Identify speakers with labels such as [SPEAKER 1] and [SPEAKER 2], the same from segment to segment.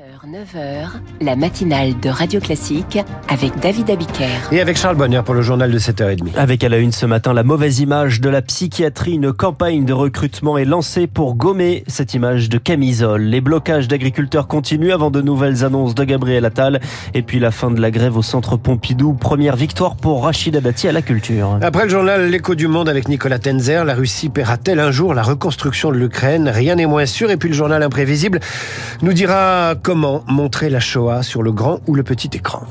[SPEAKER 1] 7h, 9h, la matinale de Radio Classique avec David Abiker.
[SPEAKER 2] Et avec Charles Bonner pour le journal de 7h30.
[SPEAKER 3] Avec à la une ce matin la mauvaise image de la psychiatrie, une campagne de recrutement est lancée pour gommer cette image de camisole. Les blocages d'agriculteurs continuent avant de nouvelles annonces de Gabriel Attal et puis la fin de la grève au centre Pompidou. Première victoire pour Rachida Dati à la culture.
[SPEAKER 2] Après le journal L'écho du monde avec Nicolas Tenzer, la Russie paiera-t-elle un jour la reconstruction de l'Ukraine? Rien n'est moins sûr. Et puis le journal imprévisible nous dira comment montrer la Shoah sur le grand ou le petit écran.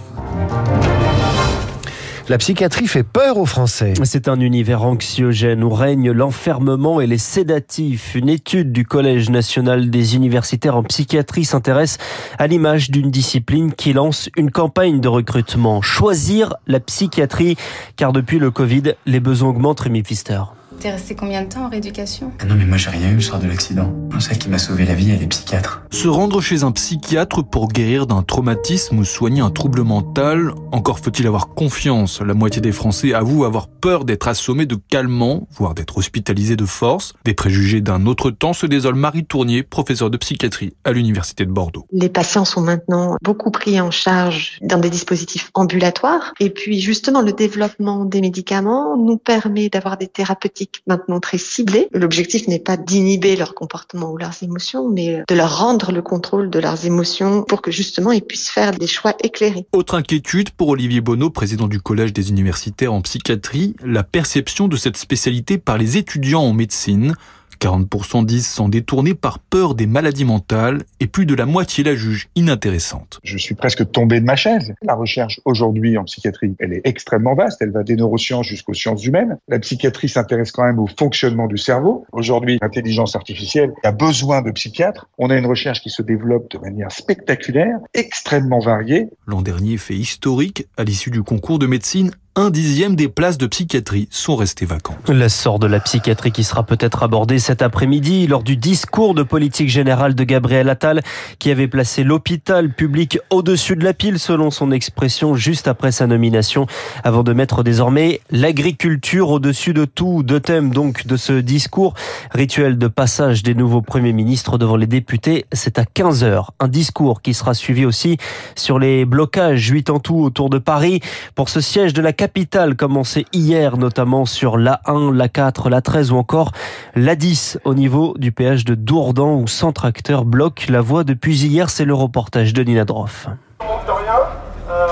[SPEAKER 2] La psychiatrie fait peur aux Français.
[SPEAKER 3] C'est un univers anxiogène où règne l'enfermement et les sédatifs. Une étude du Collège national des universitaires en psychiatrie s'intéresse à l'image d'une discipline qui lance une campagne de recrutement. Choisir la psychiatrie, car depuis le Covid, les besoins augmentent, Rémi Pfister.
[SPEAKER 4] T'es resté combien de temps en rééducation?
[SPEAKER 5] Ah non, mais moi j'ai rien eu le soir de l'accident. Celle qui m'a sauvé la vie, elle est psychiatre.
[SPEAKER 6] Se rendre chez un psychiatre pour guérir d'un traumatisme ou soigner un trouble mental, encore faut-il avoir confiance. La moitié des Français avouent avoir peur d'être assommés de calmants, voire d'être hospitalisés de force. Des préjugés d'un autre temps se désole Marie Tournier, professeure de psychiatrie à l'Université de Bordeaux.
[SPEAKER 7] Les patients sont maintenant beaucoup pris en charge dans des dispositifs ambulatoires. Et puis justement, le développement des médicaments nous permet d'avoir des thérapeutiques maintenant très ciblées. L'objectif n'est pas d'inhiber leur comportement ou leurs émotions, mais de leur rendre le contrôle de leurs émotions pour que justement ils puissent faire des choix éclairés.
[SPEAKER 6] Autre inquiétude pour Olivier Bonneau, président du Collège des universitaires en psychiatrie, la perception de cette spécialité par les étudiants en médecine. 40% disent s'en détourner par peur des maladies mentales et plus de la moitié la jugent inintéressante.
[SPEAKER 8] Je suis presque tombé de ma chaise. La recherche aujourd'hui en psychiatrie, elle est extrêmement vaste. Elle va des neurosciences jusqu'aux sciences humaines. La psychiatrie s'intéresse quand même au fonctionnement du cerveau. Aujourd'hui, l'intelligence artificielle a besoin de psychiatres. On a une recherche qui se développe de manière spectaculaire, extrêmement variée.
[SPEAKER 6] L'an dernier, fait historique, à l'issue du concours de médecine, un dixième des places de psychiatrie sont restées vacantes.
[SPEAKER 3] L'essor de la psychiatrie qui sera peut-être abordé cet après-midi lors du discours de politique générale de Gabriel Attal qui avait placé l'hôpital public au-dessus de la pile selon son expression juste après sa nomination avant de mettre désormais l'agriculture au-dessus de tout. Deux thèmes donc de ce discours. Rituel de passage des nouveaux premiers ministres devant les députés, c'est à 15 heures. Un discours qui sera suivi aussi sur les blocages 8 en tout autour de Paris pour ce siège de la capitale commencé hier, notamment sur l'A1, l'A4, l'A13 ou encore l'A10 au niveau du péage de Dourdan où 100 tracteurs bloquent la voie depuis hier. C'est le reportage de Nina Droff.
[SPEAKER 9] Euh,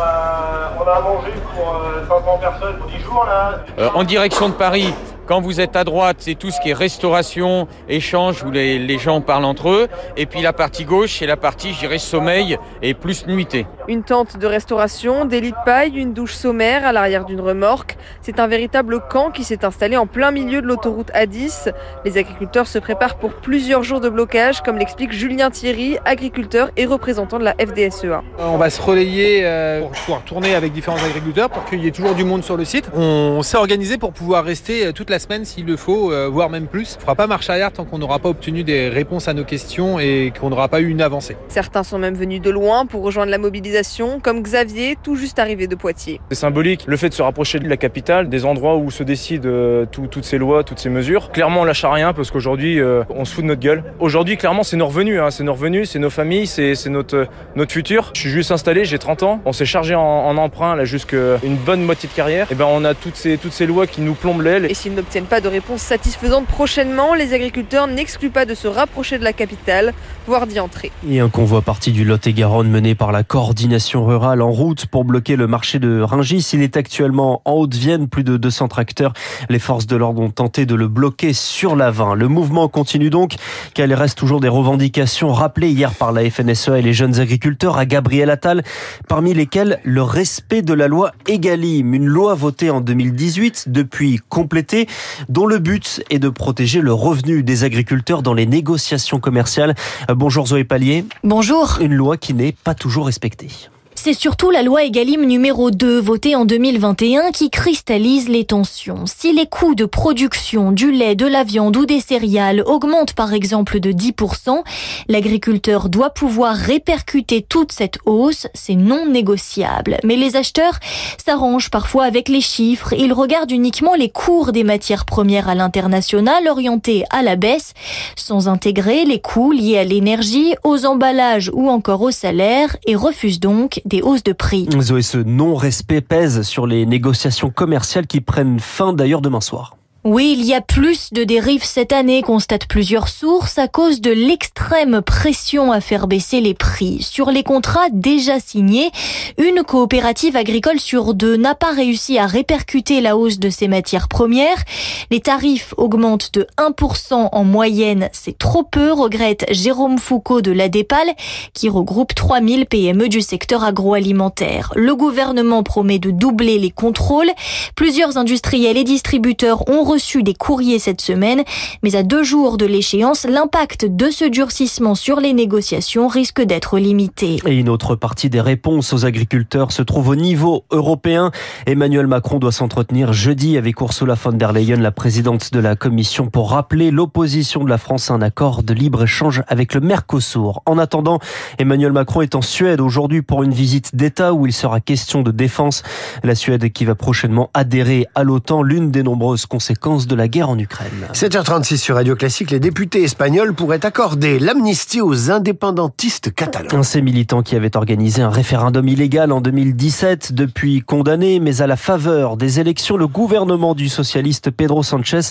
[SPEAKER 9] on a mangé pour 500 personnes pour 10 jours là.
[SPEAKER 10] Euh, en direction de Paris, quand vous êtes à droite, c'est tout ce qui est restauration, échange, où les, les, gens parlent entre eux. Et puis la partie gauche, c'est la partie, je dirais, sommeil et plus nuitée.
[SPEAKER 11] Une tente de restauration, des lits de paille, une douche sommaire à l'arrière d'une remorque. C'est un véritable camp qui s'est installé en plein milieu de l'autoroute A10. Les agriculteurs se préparent pour plusieurs jours de blocage, comme l'explique Julien Thierry, agriculteur et représentant de la FDSEA.
[SPEAKER 12] On va se relayer euh, pour pouvoir tourner avec différents agriculteurs pour qu'il y ait toujours du monde sur le site. On s'est organisé pour pouvoir rester toute la semaine s'il le faut, euh, voire même plus. On ne fera pas marche arrière tant qu'on n'aura pas obtenu des réponses à nos questions et qu'on n'aura pas eu une avancée.
[SPEAKER 11] Certains sont même venus de loin pour rejoindre la mobilisation, comme Xavier, tout juste arrivé de Poitiers.
[SPEAKER 13] C'est symbolique, le fait de se rapprocher de la capitale, des endroits où se décident euh, tout, toutes ces lois, toutes ces mesures. Clairement, on lâche à rien parce qu'aujourd'hui, euh, on se fout de notre gueule. Aujourd'hui, clairement, c'est nos revenus, hein, c'est nos revenus, c'est nos familles, c'est notre, notre futur. Je suis juste installé, j'ai 30 ans, on s'est chargé en, en emprunt là jusqu'à une bonne moitié de carrière. Et ben, on a toutes ces, toutes ces lois qui nous plombent l'aile.
[SPEAKER 11] Et s'ils n'obtiennent pas de réponse satisfaisante prochainement, les agriculteurs n'excluent pas de se rapprocher de la capitale, voire d'y entrer.
[SPEAKER 3] Et un convoi parti du Lot-et-Garonne mené par la coordination rurale en route pour bloquer le marché de Ringis. Il est actuellement en Haute-Vienne, plus de 200 tracteurs. Les forces de l'ordre ont tenté de le bloquer sur la 20. Le mouvement continue donc, car il reste toujours des revendications rappelées hier par la FNSEA et les jeunes agriculteurs à Gabriel Attal, parmi lesquelles le respect de la loi Egalim, une loi votée en 2018, depuis complétée, dont le but est de protéger le revenu des agriculteurs dans les négociations commerciales. Bonjour Zoé Pallier.
[SPEAKER 14] Bonjour.
[SPEAKER 3] Une loi qui n'est pas toujours respectée.
[SPEAKER 14] C'est surtout la loi Egalim numéro 2 votée en 2021 qui cristallise les tensions. Si les coûts de production du lait, de la viande ou des céréales augmentent par exemple de 10%, l'agriculteur doit pouvoir répercuter toute cette hausse, c'est non négociable. Mais les acheteurs s'arrangent parfois avec les chiffres, ils regardent uniquement les cours des matières premières à l'international orientés à la baisse, sans intégrer les coûts liés à l'énergie, aux emballages ou encore au salaire et refusent donc des hausses de prix.
[SPEAKER 3] Zoé, ce non-respect pèse sur les négociations commerciales qui prennent fin d'ailleurs demain soir.
[SPEAKER 14] Oui, il y a plus de dérives cette année, constatent plusieurs sources, à cause de l'extrême pression à faire baisser les prix. Sur les contrats déjà signés, une coopérative agricole sur deux n'a pas réussi à répercuter la hausse de ses matières premières. Les tarifs augmentent de 1% en moyenne, c'est trop peu, regrette Jérôme Foucault de l'ADEPAL, qui regroupe 3000 PME du secteur agroalimentaire. Le gouvernement promet de doubler les contrôles. Plusieurs industriels et distributeurs ont des courriers cette semaine, mais à deux jours de l'échéance, l'impact de ce durcissement sur les négociations risque d'être limité.
[SPEAKER 3] Et une autre partie des réponses aux agriculteurs se trouve au niveau européen. Emmanuel Macron doit s'entretenir jeudi avec Ursula von der Leyen, la présidente de la Commission, pour rappeler l'opposition de la France à un accord de libre-échange avec le Mercosur. En attendant, Emmanuel Macron est en Suède aujourd'hui pour une visite d'État où il sera question de défense. La Suède qui va prochainement adhérer à l'OTAN, l'une des nombreuses conséquences de la guerre en Ukraine.
[SPEAKER 2] 7h36 sur Radio Classique, les députés espagnols pourraient accorder l'amnistie aux indépendantistes catalans.
[SPEAKER 3] Ces militants qui avaient organisé un référendum illégal en 2017, depuis condamnés, mais à la faveur des élections, le gouvernement du socialiste Pedro Sanchez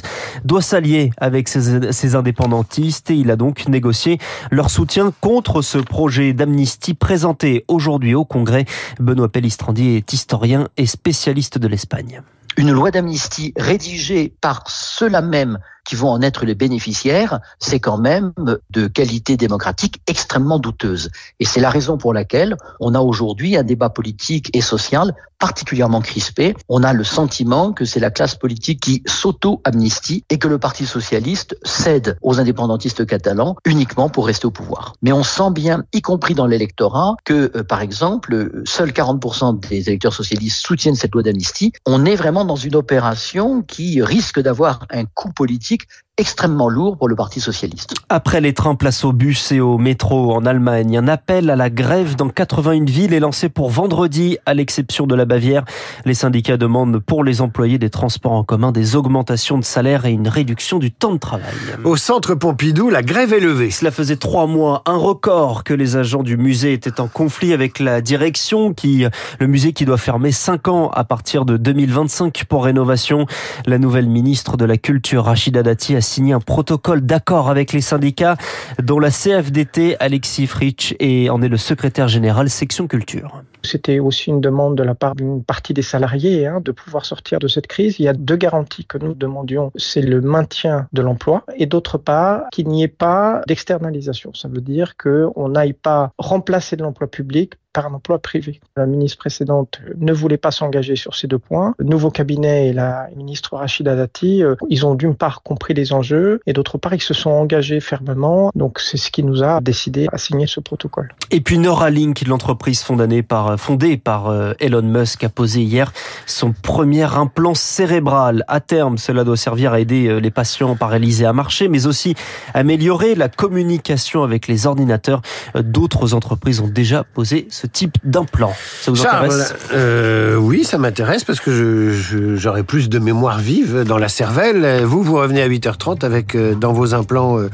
[SPEAKER 3] doit s'allier avec ces, ces indépendantistes et il a donc négocié leur soutien contre ce projet d'amnistie présenté aujourd'hui au Congrès. Benoît Pellistrandi est historien et spécialiste de l'Espagne
[SPEAKER 15] une loi d'amnistie rédigée par ceux-là même qui vont en être les bénéficiaires, c'est quand même de qualité démocratique extrêmement douteuse. Et c'est la raison pour laquelle on a aujourd'hui un débat politique et social particulièrement crispé. On a le sentiment que c'est la classe politique qui s'auto-amnistie et que le Parti socialiste cède aux indépendantistes catalans uniquement pour rester au pouvoir. Mais on sent bien, y compris dans l'électorat, que, euh, par exemple, seuls 40% des électeurs socialistes soutiennent cette loi d'amnistie. On est vraiment dans une opération qui risque d'avoir un coût politique Politik extrêmement lourd pour le Parti socialiste.
[SPEAKER 3] Après les trains, place au bus et au métro en Allemagne. Un appel à la grève dans 81 villes est lancé pour vendredi, à l'exception de la Bavière. Les syndicats demandent pour les employés des transports en commun des augmentations de salaire et une réduction du temps de travail.
[SPEAKER 2] Au centre Pompidou, la grève est levée.
[SPEAKER 3] Cela faisait trois mois, un record que les agents du musée étaient en conflit avec la direction, qui le musée qui doit fermer cinq ans à partir de 2025 pour rénovation. La nouvelle ministre de la Culture, Rachida Dati, a signé un protocole d'accord avec les syndicats, dont la CFDT, Alexis Fritsch, et en est le secrétaire général section culture.
[SPEAKER 16] C'était aussi une demande de la part d'une partie des salariés hein, de pouvoir sortir de cette crise. Il y a deux garanties que nous demandions. C'est le maintien de l'emploi et d'autre part qu'il n'y ait pas d'externalisation. Ça veut dire qu'on n'aille pas remplacer de l'emploi public par un emploi privé. La ministre précédente ne voulait pas s'engager sur ces deux points. Le nouveau cabinet et la ministre Rachida Dati, euh, ils ont d'une part compris les enjeux et d'autre part ils se sont engagés fermement. Donc c'est ce qui nous a décidé à signer ce protocole.
[SPEAKER 3] Et puis Neuralink, l'entreprise fondée par, fondée par euh, Elon Musk, a posé hier son premier implant cérébral. À terme, cela doit servir à aider euh, les patients paralysés à marcher, mais aussi améliorer la communication avec les ordinateurs. D'autres entreprises ont déjà posé ce type d'implant. Ça vous intéresse?
[SPEAKER 2] euh, Oui, ça m'intéresse parce que j'aurai plus de mémoire vive dans la cervelle. Vous, vous revenez à 8h30 avec euh, dans vos implants euh,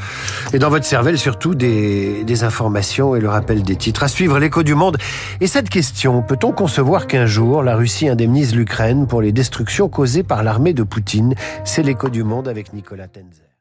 [SPEAKER 2] et dans votre cervelle surtout des, des informations et le rappel des titres. À suivre l'écho du monde. Et cette question, peut-on concevoir qu'un jour la Russie indemnise l'Ukraine pour les destructions causées par l'armée de Poutine? C'est l'écho du monde avec Nicolas Tenzer.